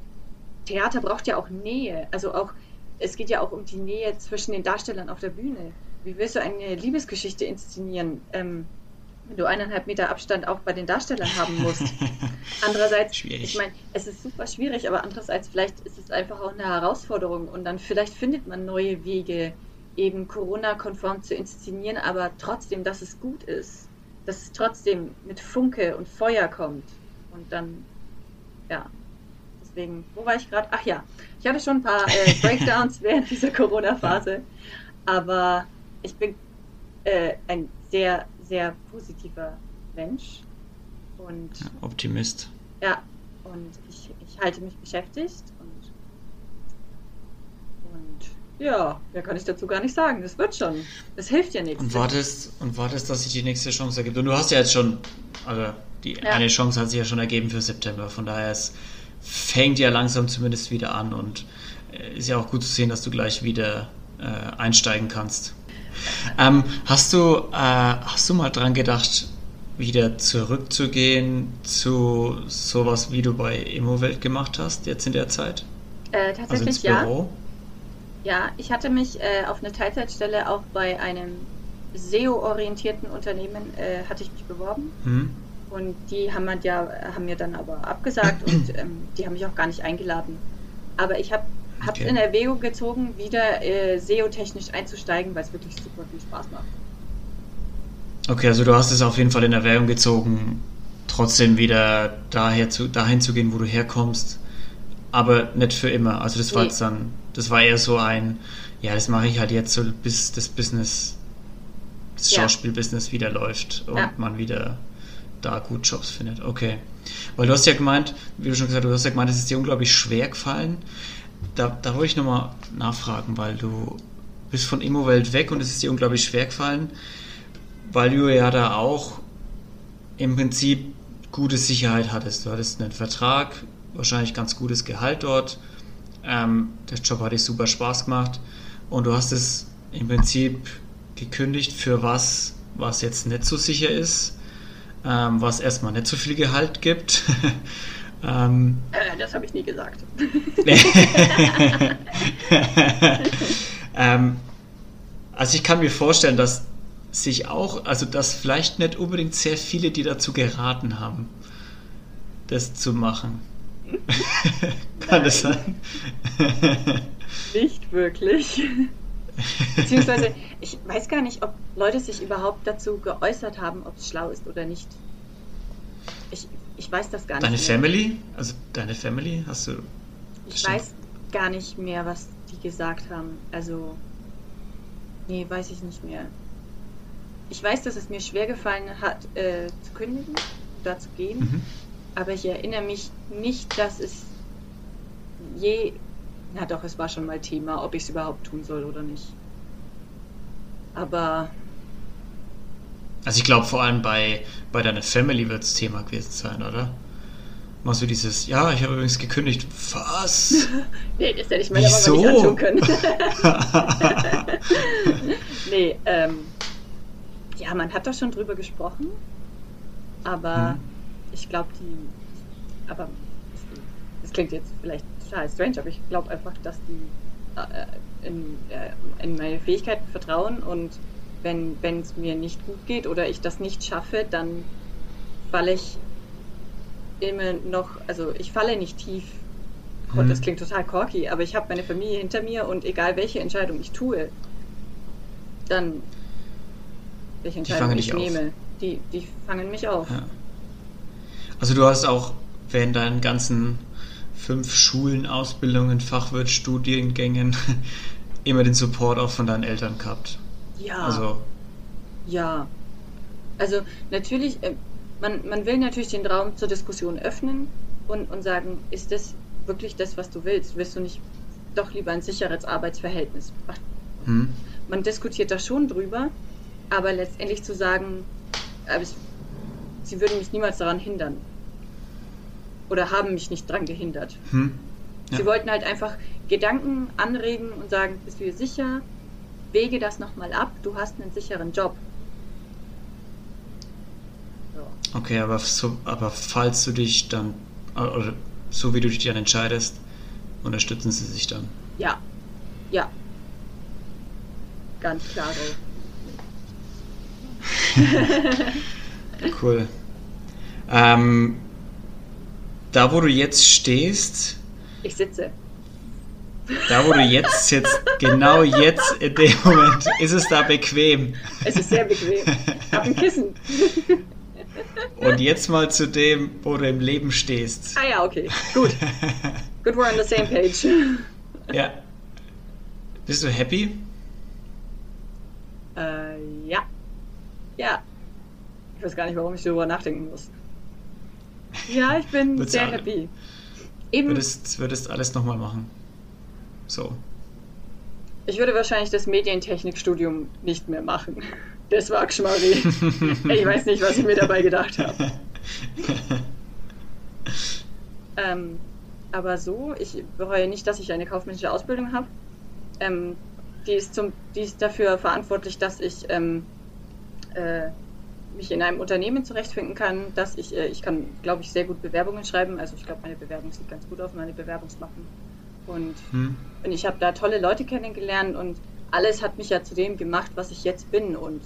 Theater braucht ja auch Nähe, also auch es geht ja auch um die Nähe zwischen den Darstellern auf der Bühne. Wie willst du eine Liebesgeschichte inszenieren? Ähm, wenn du eineinhalb Meter Abstand auch bei den Darstellern haben musst. Andererseits, schwierig. ich meine, es ist super schwierig, aber andererseits vielleicht ist es einfach auch eine Herausforderung und dann vielleicht findet man neue Wege, eben Corona-konform zu inszenieren, aber trotzdem, dass es gut ist, dass es trotzdem mit Funke und Feuer kommt und dann, ja, deswegen, wo war ich gerade? Ach ja, ich hatte schon ein paar äh, Breakdowns während dieser Corona-Phase, aber ich bin äh, ein sehr sehr positiver Mensch. Und Optimist. Ja, und ich, ich halte mich beschäftigt und, und ja, mehr kann ich dazu gar nicht sagen. Das wird schon. Das hilft ja nichts. Und wartest, und wartest, dass sich die nächste Chance ergibt. Und du hast ja jetzt schon, also die ja. eine Chance hat sich ja schon ergeben für September. Von daher es fängt ja langsam zumindest wieder an und äh, ist ja auch gut zu sehen, dass du gleich wieder äh, einsteigen kannst. Ähm, hast, du, äh, hast du mal dran gedacht, wieder zurückzugehen zu sowas, wie du bei Immowelt gemacht hast, jetzt in der Zeit? Äh, tatsächlich also ja. Büro? Ja, ich hatte mich äh, auf eine Teilzeitstelle auch bei einem SEO-orientierten Unternehmen äh, hatte ich mich beworben. Hm. Und die haben, ja, haben mir dann aber abgesagt und ähm, die haben mich auch gar nicht eingeladen. Aber ich habe habe okay. in Erwägung gezogen, wieder äh, SEO-technisch einzusteigen, weil es wirklich super viel Spaß macht. Okay, also du hast es auf jeden Fall in Erwägung gezogen, trotzdem wieder daher zu, dahin zu gehen, wo du herkommst, aber nicht für immer. Also das nee. war jetzt dann, das war eher so ein, ja, das mache ich halt jetzt so, bis das Business, das ja. Schauspielbusiness wieder läuft und ja. man wieder da gut Jobs findet. Okay. Weil du hast ja gemeint, wie du schon gesagt hast, du hast ja gemeint, es ist dir unglaublich schwer gefallen da, da wollte ich nochmal nachfragen, weil du bist von Immowelt weg und es ist dir unglaublich schwer gefallen, weil du ja da auch im Prinzip gute Sicherheit hattest. Du hattest einen Vertrag, wahrscheinlich ganz gutes Gehalt dort. Ähm, der Job hat dir super Spaß gemacht und du hast es im Prinzip gekündigt für was, was jetzt nicht so sicher ist, ähm, was erstmal nicht so viel Gehalt gibt Ähm, äh, das habe ich nie gesagt. ähm, also ich kann mir vorstellen, dass sich auch, also dass vielleicht nicht unbedingt sehr viele, die dazu geraten haben, das zu machen. kann das sein? nicht wirklich. Beziehungsweise, ich weiß gar nicht, ob Leute sich überhaupt dazu geäußert haben, ob es schlau ist oder nicht. Ich ich weiß das gar deine nicht. Deine Family? Also deine Family hast du. Ich weiß gar nicht mehr, was die gesagt haben. Also. Nee, weiß ich nicht mehr. Ich weiß, dass es mir schwer gefallen hat, äh, zu kündigen, da zu gehen. Mhm. Aber ich erinnere mich nicht, dass es je. Na doch, es war schon mal Thema, ob ich es überhaupt tun soll oder nicht. Aber also ich glaube vor allem bei, bei deiner Family wird es Thema gewesen sein, oder? Machst du dieses, ja, ich habe übrigens gekündigt. Was? nee, das hätte ich meiner Mama nicht antun können. nee, ähm, ja, man hat doch schon drüber gesprochen, aber hm. Ich glaube, die, aber das klingt jetzt vielleicht total strange, aber ich glaube einfach, dass die äh, in, äh, in meine Fähigkeiten vertrauen und wenn es mir nicht gut geht oder ich das nicht schaffe, dann falle ich immer noch, also ich falle nicht tief. Hm. Das klingt total corky, aber ich habe meine Familie hinter mir und egal welche Entscheidung ich tue, dann welche Entscheidung ich nehme, die, die fangen mich auf. Ja. Also du hast auch während deinen ganzen fünf Schulen, Ausbildungen, Fachwirt, Studiengängen immer den Support auch von deinen Eltern gehabt. Ja. Also. Ja. Also natürlich, äh, man, man will natürlich den Raum zur Diskussion öffnen und, und sagen, ist das wirklich das, was du willst? Willst du nicht doch lieber ein sicheres Arbeitsverhältnis? Hm. Man diskutiert da schon drüber, aber letztendlich zu sagen, äh, sie würden mich niemals daran hindern. Oder haben mich nicht daran gehindert. Hm. Ja. Sie wollten halt einfach Gedanken anregen und sagen, bist du dir sicher? Wege das nochmal ab, du hast einen sicheren Job. So. Okay, aber, so, aber falls du dich dann, oder so wie du dich dann entscheidest, unterstützen sie sich dann. Ja, ja. Ganz klar cool. Ähm, da, wo du jetzt stehst. Ich sitze. Da, wo du jetzt sitzt, genau jetzt in dem Moment, ist es da bequem. Es ist sehr bequem. Ich habe ein Kissen. Und jetzt mal zu dem, wo du im Leben stehst. Ah ja, okay. Gut. Good, we're on the same page. Ja. Bist du happy? Äh, ja. Ja. Ich weiß gar nicht, warum ich darüber nachdenken muss. Ja, ich bin sehr happy. Eben, würdest, würdest alles nochmal machen. So. Ich würde wahrscheinlich das Medientechnikstudium nicht mehr machen. Das war Geschmarri. ich weiß nicht, was ich mir dabei gedacht habe. ähm, aber so, ich bereue nicht, dass ich eine kaufmännische Ausbildung habe. Ähm, die, ist zum, die ist dafür verantwortlich, dass ich ähm, äh, mich in einem Unternehmen zurechtfinden kann, dass ich, äh, ich kann, glaube ich, sehr gut Bewerbungen schreiben. Also ich glaube, meine Bewerbung sieht ganz gut aus, meine Bewerbungsmappen. Und, hm. und ich habe da tolle Leute kennengelernt und alles hat mich ja zu dem gemacht, was ich jetzt bin. Und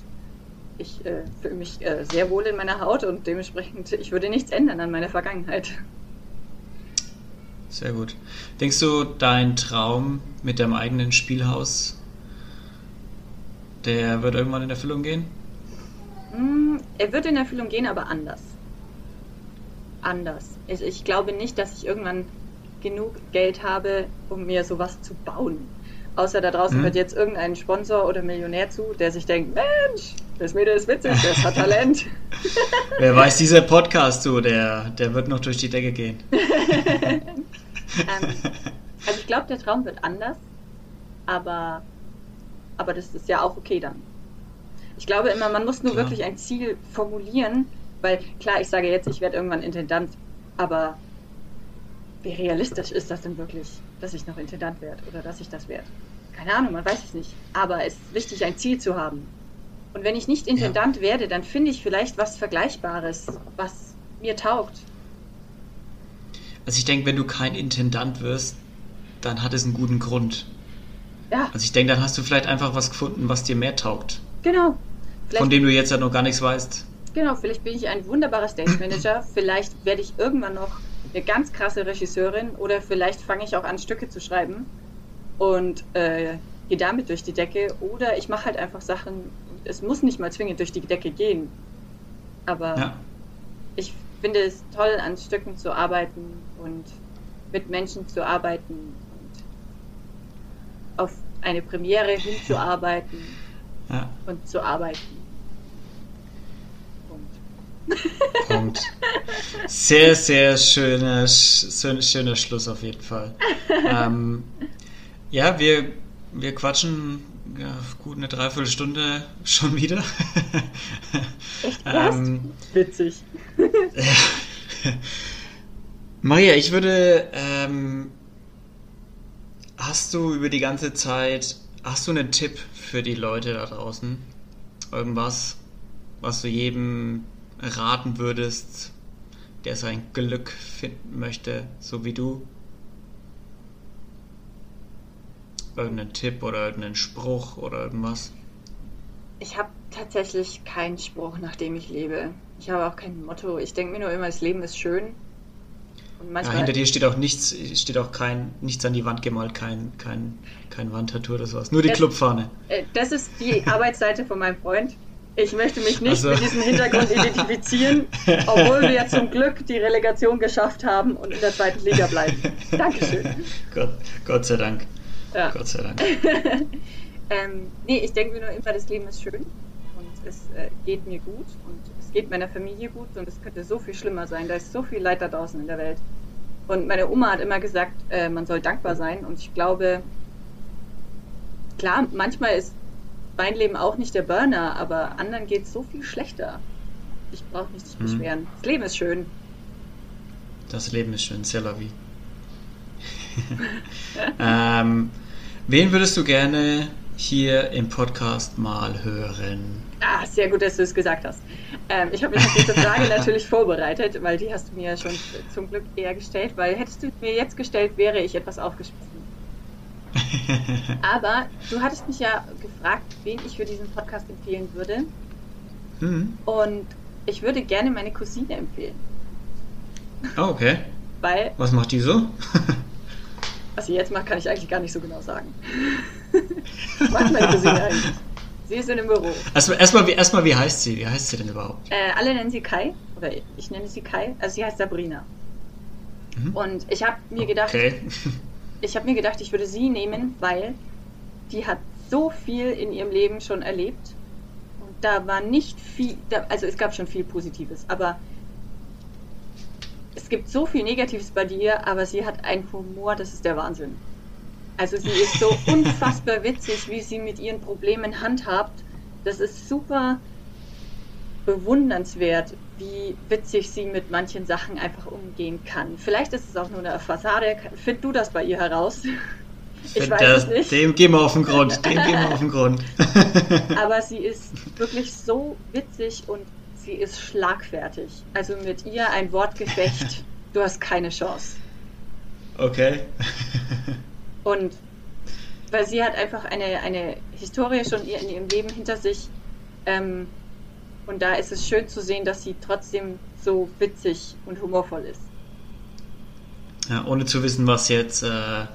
ich äh, fühle mich äh, sehr wohl in meiner Haut und dementsprechend, ich würde nichts ändern an meiner Vergangenheit. Sehr gut. Denkst du, dein Traum mit deinem eigenen Spielhaus, der wird irgendwann in Erfüllung gehen? Mm, er wird in Erfüllung gehen, aber anders. Anders. Ich, ich glaube nicht, dass ich irgendwann genug Geld habe, um mir sowas zu bauen. Außer da draußen mhm. hört jetzt irgendein Sponsor oder Millionär zu, der sich denkt, Mensch, das Mädel ist witzig, das hat Talent. Wer weiß, dieser Podcast so, der, der wird noch durch die Decke gehen. ähm, also ich glaube, der Traum wird anders, aber, aber das ist ja auch okay dann. Ich glaube immer, man muss nur klar. wirklich ein Ziel formulieren, weil klar, ich sage jetzt, ich werde irgendwann Intendant, aber wie realistisch ist das denn wirklich, dass ich noch Intendant werde oder dass ich das werde? Keine Ahnung, man weiß es nicht. Aber es ist wichtig, ein Ziel zu haben. Und wenn ich nicht Intendant ja. werde, dann finde ich vielleicht was Vergleichbares, was mir taugt. Also ich denke, wenn du kein Intendant wirst, dann hat es einen guten Grund. Ja. Also ich denke, dann hast du vielleicht einfach was gefunden, was dir mehr taugt. Genau. Vielleicht, von dem du jetzt ja noch gar nichts weißt. Genau, vielleicht bin ich ein wunderbarer Stage Manager. vielleicht werde ich irgendwann noch eine ganz krasse Regisseurin oder vielleicht fange ich auch an, Stücke zu schreiben und äh, gehe damit durch die Decke. Oder ich mache halt einfach Sachen, es muss nicht mal zwingend durch die Decke gehen. Aber ja. ich finde es toll, an Stücken zu arbeiten und mit Menschen zu arbeiten und auf eine Premiere hinzuarbeiten ja. und zu arbeiten. Punkt. Sehr, sehr schöner, schöner Schluss auf jeden Fall. Ähm, ja, wir, wir quatschen ja, gut eine Dreiviertelstunde schon wieder. Echt ähm, Witzig. Maria, ich würde, ähm, hast du über die ganze Zeit, hast du einen Tipp für die Leute da draußen? Irgendwas, was du jedem raten würdest, der sein Glück finden möchte, so wie du? Irgendeinen Tipp oder irgendeinen Spruch oder irgendwas? Ich habe tatsächlich keinen Spruch, nach dem ich lebe. Ich habe auch kein Motto. Ich denke mir nur immer, das Leben ist schön. ja, hinter dir steht auch nichts, steht auch kein, nichts an die Wand gemalt, kein, kein, kein Wandtattoo oder sowas. Nur die das, Clubfahne. Äh, das ist die Arbeitsseite von meinem Freund. Ich möchte mich nicht also. mit diesem Hintergrund identifizieren, obwohl wir zum Glück die Relegation geschafft haben und in der zweiten Liga bleiben. Dankeschön. Gott, Gott sei Dank. Ja. Gott sei Dank. ähm, nee, ich denke mir nur immer, das Leben ist schön und es äh, geht mir gut und es geht meiner Familie gut und es könnte so viel schlimmer sein. Da ist so viel Leid da draußen in der Welt. Und meine Oma hat immer gesagt, äh, man soll dankbar sein und ich glaube, klar, manchmal ist mein Leben auch nicht der Burner, aber anderen geht es so viel schlechter. Ich brauche mich nicht beschweren. Das Leben ist schön. Das Leben ist schön, c'est la vie. ähm, wen würdest du gerne hier im Podcast mal hören? Ah, sehr gut, dass du es gesagt hast. Ähm, ich habe mich auf diese Frage natürlich vorbereitet, weil die hast du mir schon zum Glück eher gestellt, weil hättest du mir jetzt gestellt, wäre ich etwas aufgeschmissen. Aber du hattest mich ja gefragt, wen ich für diesen Podcast empfehlen würde. Mhm. Und ich würde gerne meine Cousine empfehlen. Oh, okay. Weil. Was macht die so? was sie jetzt macht, kann ich eigentlich gar nicht so genau sagen. was macht meine Cousine eigentlich? Sie ist in dem Büro. Erstmal, erstmal, wie, erstmal, wie heißt sie? Wie heißt sie denn überhaupt? Äh, alle nennen sie Kai. Oder ich nenne sie Kai. Also sie heißt Sabrina. Mhm. Und ich habe mir gedacht, okay. Ich habe mir gedacht, ich würde sie nehmen, weil die hat so viel in ihrem Leben schon erlebt. Und da war nicht viel, da, also es gab schon viel Positives, aber es gibt so viel Negatives bei dir, aber sie hat einen Humor, das ist der Wahnsinn. Also sie ist so unfassbar witzig, wie sie mit ihren Problemen handhabt. Das ist super bewundernswert, wie witzig sie mit manchen Sachen einfach umgehen kann. Vielleicht ist es auch nur eine Fassade. Find du das bei ihr heraus? Ich weiß das, es nicht. Dem gehen wir auf den Grund. Dem gehen wir auf den Grund. Aber sie ist wirklich so witzig und sie ist schlagfertig. Also mit ihr ein Wortgefecht, du hast keine Chance. Okay. Und weil sie hat einfach eine, eine Historie schon in ihrem Leben hinter sich. Ähm, und da ist es schön zu sehen, dass sie trotzdem so witzig und humorvoll ist. Ja, ohne zu wissen, was jetzt äh,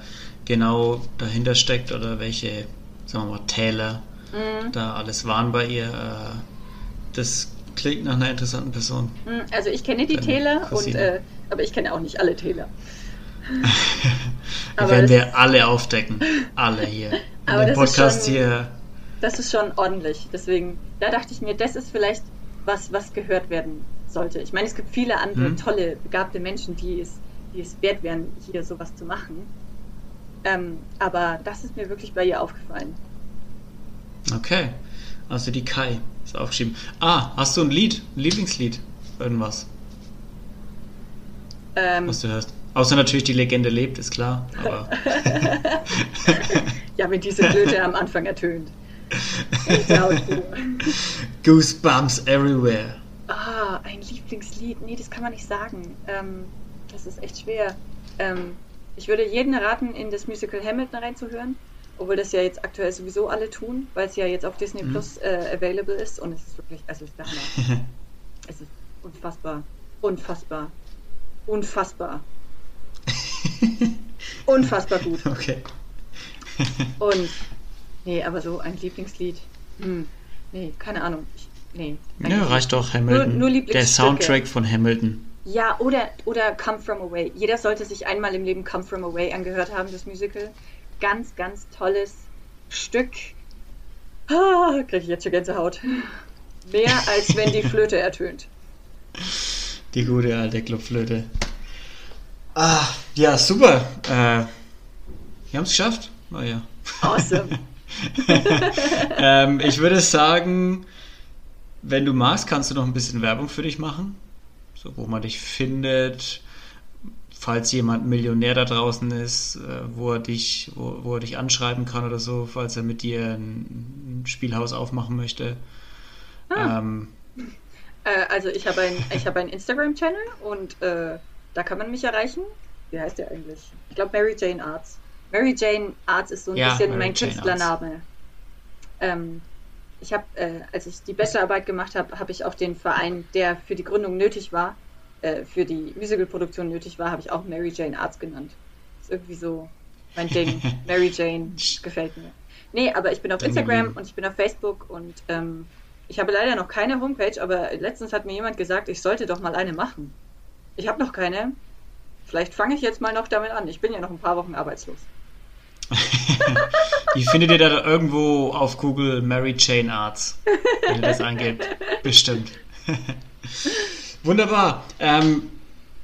genau dahinter steckt oder welche, sagen wir mal, Täler mhm. da alles waren bei ihr. Äh, das klingt nach einer interessanten Person. Mhm, also ich kenne die Täler, und, äh, aber ich kenne auch nicht alle Täler. die werden wir alle aufdecken. Alle hier. Aber dem Podcast schon, hier. Das ist schon ordentlich. Deswegen, da dachte ich mir, das ist vielleicht was, was gehört werden sollte. Ich meine, es gibt viele andere hm. tolle, begabte Menschen, die es, die es wert wären, hier sowas zu machen. Ähm, aber das ist mir wirklich bei ihr aufgefallen. Okay. Also die Kai ist aufgeschrieben. Ah, hast du ein Lied? Ein Lieblingslied? Irgendwas? Ähm, was du hörst. Außer natürlich die Legende lebt, ist klar. Aber ja, wenn diese Flöte am Anfang ertönt. Goosebumps everywhere. Ah, ein Lieblingslied. Nee, das kann man nicht sagen. Ähm, das ist echt schwer. Ähm, ich würde jeden raten, in das Musical Hamilton reinzuhören. Obwohl das ja jetzt aktuell sowieso alle tun, weil es ja jetzt auf Disney mhm. Plus äh, available ist. Und es ist wirklich, also es ist der Hammer. es ist unfassbar. Unfassbar. Unfassbar. Unfassbar gut. Okay. Und, nee, aber so ein Lieblingslied. Hm, nee, keine Ahnung. Ich, nee. Ja, reicht doch Hamilton. Nur, nur Der Soundtrack von Hamilton. Ja, oder, oder Come From Away. Jeder sollte sich einmal im Leben Come From Away angehört haben, das Musical. Ganz, ganz tolles Stück. Ah, kriege ich jetzt schon Gänsehaut. Mehr als wenn die Flöte ertönt. Die gute alte Clubflöte. Ah, ja, super. Äh, wir haben es geschafft. Oh ja. Awesome. ähm, ich würde sagen, wenn du magst, kannst du noch ein bisschen Werbung für dich machen. So, wo man dich findet, falls jemand Millionär da draußen ist, äh, wo er dich, wo, wo, er dich anschreiben kann oder so, falls er mit dir ein, Spielhaus aufmachen möchte. Ah. Ähm, äh, also ich habe ein, ich habe einen Instagram-Channel und äh, da kann man mich erreichen. Wie heißt der eigentlich? Ich glaube Mary Jane Arts. Mary Jane Arts ist so ein ja, bisschen Mary mein Jane Künstlername. Ähm, ich habe, äh, als ich die Bachelorarbeit gemacht habe, habe ich auch den Verein, der für die Gründung nötig war, äh, für die Musicalproduktion nötig war, habe ich auch Mary Jane Arts genannt. Ist irgendwie so mein Ding. Mary Jane gefällt mir. Nee, aber ich bin auf Instagram und ich bin auf Facebook und ähm, ich habe leider noch keine Homepage, aber letztens hat mir jemand gesagt, ich sollte doch mal eine machen. Ich habe noch keine. Vielleicht fange ich jetzt mal noch damit an. Ich bin ja noch ein paar Wochen arbeitslos. Die findet ihr da irgendwo auf Google Mary Jane Arts, wenn ihr das eingebt. Bestimmt. Wunderbar. Ähm,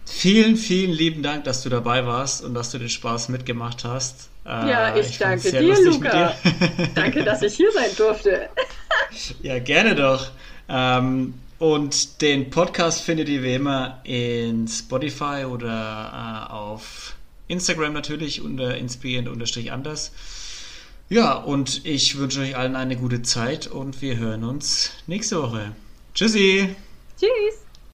vielen, vielen lieben Dank, dass du dabei warst und dass du den Spaß mitgemacht hast. Äh, ja, ich, ich danke dir, Luca. Dir. danke, dass ich hier sein durfte. ja, gerne doch. Ähm, und den Podcast findet ihr wie immer in Spotify oder äh, auf Instagram natürlich unter inspirierend-anders. Ja, und ich wünsche euch allen eine gute Zeit und wir hören uns nächste Woche. Tschüssi! Tschüss!